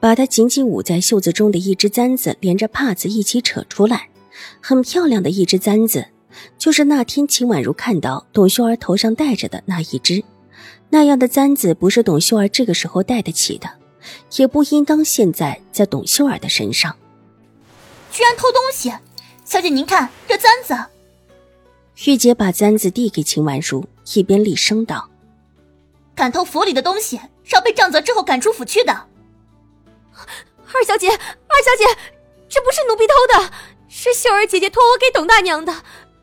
把她紧紧捂在袖子中的一只簪子连着帕子一起扯出来，很漂亮的一只簪子，就是那天秦婉如看到董秀儿头上戴着的那一只。那样的簪子不是董秀儿这个时候戴得起的，也不应当现在在董秀儿的身上。居然偷东西！小姐您看这簪子。玉姐把簪子递给秦婉如，一边厉声道：“敢偷府里的东西，是要被杖责之后赶出府去的。”二小姐，二小姐，这不是奴婢偷的，是秀儿姐姐托我给董大娘的，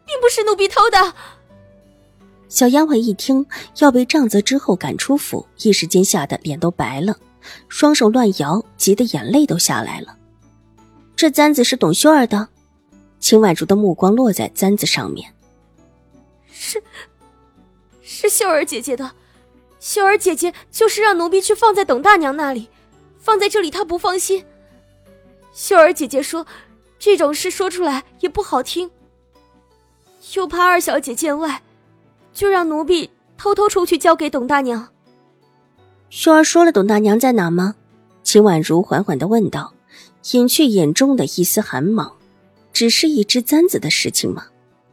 并不是奴婢偷的。小丫鬟一听要被杖责之后赶出府，一时间吓得脸都白了，双手乱摇，急得眼泪都下来了。这簪子是董秀儿的，秦婉如的目光落在簪子上面，是，是秀儿姐姐的，秀儿姐姐就是让奴婢去放在董大娘那里。放在这里，他不放心。秀儿姐姐说，这种事说出来也不好听，又怕二小姐见外，就让奴婢偷偷出去交给董大娘。秀儿说了董大娘在哪吗？秦婉如缓缓的问道，隐去眼中的一丝寒芒。只是一只簪子的事情吗？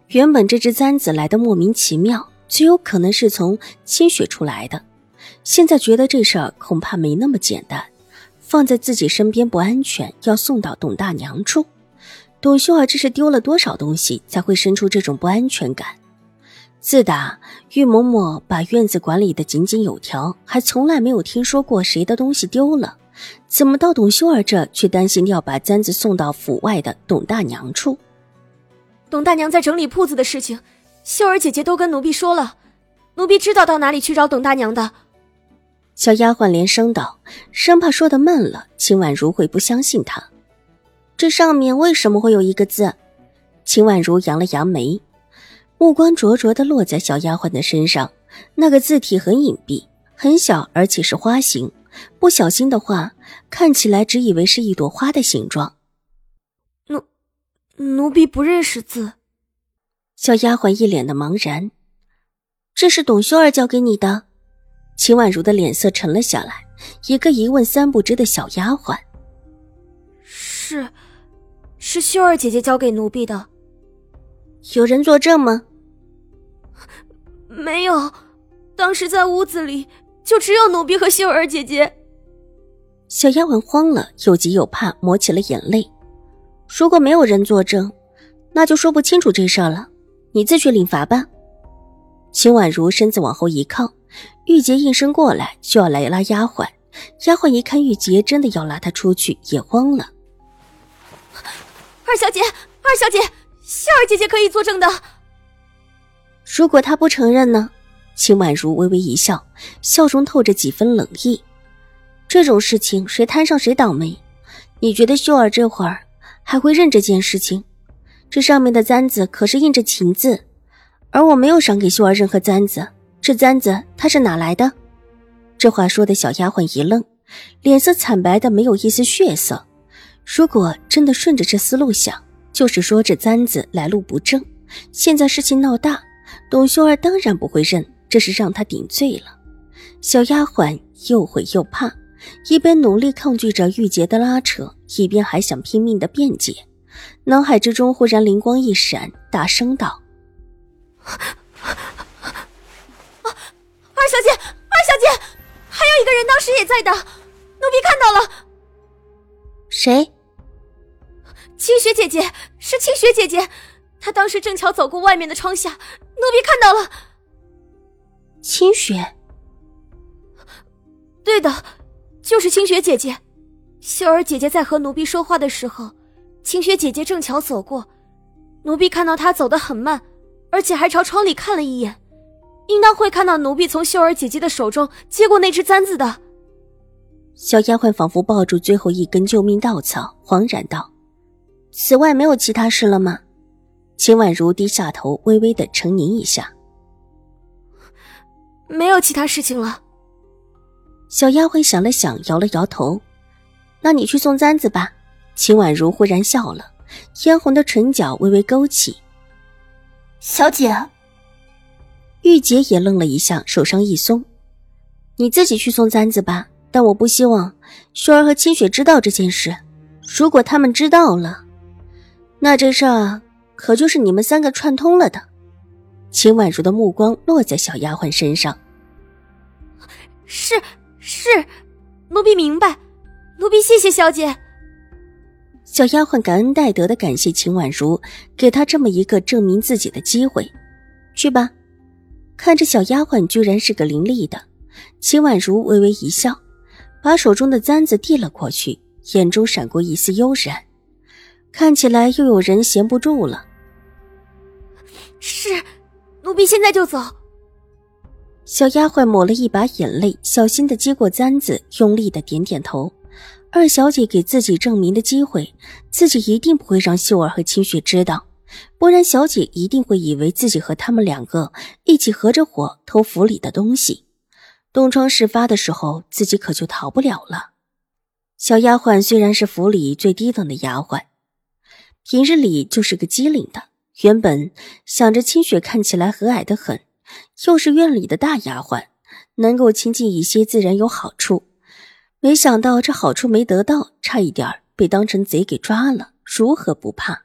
原本这只簪子来的莫名其妙，最有可能是从清雪出来的。现在觉得这事儿恐怕没那么简单。放在自己身边不安全，要送到董大娘处。董秀儿这是丢了多少东西，才会生出这种不安全感？自打玉嬷嬷把院子管理的井井有条，还从来没有听说过谁的东西丢了。怎么到董秀儿这，却担心要把簪子送到府外的董大娘处？董大娘在整理铺子的事情，秀儿姐姐都跟奴婢说了，奴婢知道到哪里去找董大娘的。小丫鬟连声道，生怕说的慢了，秦婉如会不相信她。这上面为什么会有一个字？秦婉如扬了扬眉，目光灼灼的落在小丫鬟的身上。那个字体很隐蔽，很小，而且是花形。不小心的话，看起来只以为是一朵花的形状。奴奴婢不认识字。小丫鬟一脸的茫然。这是董秀儿教给你的。秦婉如的脸色沉了下来，一个一问三不知的小丫鬟。是，是秀儿姐姐交给奴婢的。有人作证吗？没有，当时在屋子里就只有奴婢和秀儿姐姐。小丫鬟慌了，又急又怕，抹起了眼泪。如果没有人作证，那就说不清楚这事儿了。你自去领罚吧。秦婉如身子往后一靠。玉洁应声过来，就要来拉丫鬟。丫鬟一看玉洁真的要拉她出去，也慌了。二小姐，二小姐，秀儿姐姐可以作证的。如果她不承认呢？秦婉如微微一笑，笑中透着几分冷意。这种事情谁摊上谁倒霉。你觉得秀儿这会儿还会认这件事情？这上面的簪子可是印着情字，而我没有赏给秀儿任何簪子。这簪子他是哪来的？这话说的小丫鬟一愣，脸色惨白的没有一丝血色。如果真的顺着这思路想，就是说这簪子来路不正。现在事情闹大，董秀儿当然不会认，这是让他顶罪了。小丫鬟又悔又怕，一边努力抗拒着玉洁的拉扯，一边还想拼命的辩解。脑海之中忽然灵光一闪，大声道。二小姐，二小姐，还有一个人当时也在的，奴婢看到了。谁？清雪姐姐，是清雪姐姐，她当时正巧走过外面的窗下，奴婢看到了。清雪。对的，就是清雪姐姐。秀儿姐姐在和奴婢说话的时候，清雪姐姐正巧走过，奴婢看到她走得很慢，而且还朝窗里看了一眼。应当会看到奴婢从秀儿姐姐的手中接过那只簪子的。小丫鬟仿佛抱住最后一根救命稻草，惶然道：“此外没有其他事了吗？”秦婉如低下头，微微的沉吟一下，没有其他事情了。小丫鬟想了想，摇了摇头：“那你去送簪子吧。”秦婉如忽然笑了，嫣红的唇角微微勾起。小姐，玉洁也愣了一下，手上一松：“你自己去送簪子吧。”但我不希望秀儿和清雪知道这件事。如果他们知道了，那这事儿可就是你们三个串通了的。秦婉如的目光落在小丫鬟身上。是是，奴婢明白，奴婢谢谢小姐。小丫鬟感恩戴德的感谢秦婉如，给她这么一个证明自己的机会。去吧。看着小丫鬟居然是个伶俐的，秦婉如微微一笑。把手中的簪子递了过去，眼中闪过一丝悠然，看起来又有人闲不住了。是，奴婢现在就走。小丫鬟抹了一把眼泪，小心的接过簪子，用力的点点头。二小姐给自己证明的机会，自己一定不会让秀儿和清雪知道，不然小姐一定会以为自己和他们两个一起合着伙偷府里的东西。东窗事发的时候，自己可就逃不了了。小丫鬟虽然是府里最低等的丫鬟，平日里就是个机灵的。原本想着清雪看起来和蔼的很，又是院里的大丫鬟，能够亲近一些，自然有好处。没想到这好处没得到，差一点被当成贼给抓了，如何不怕？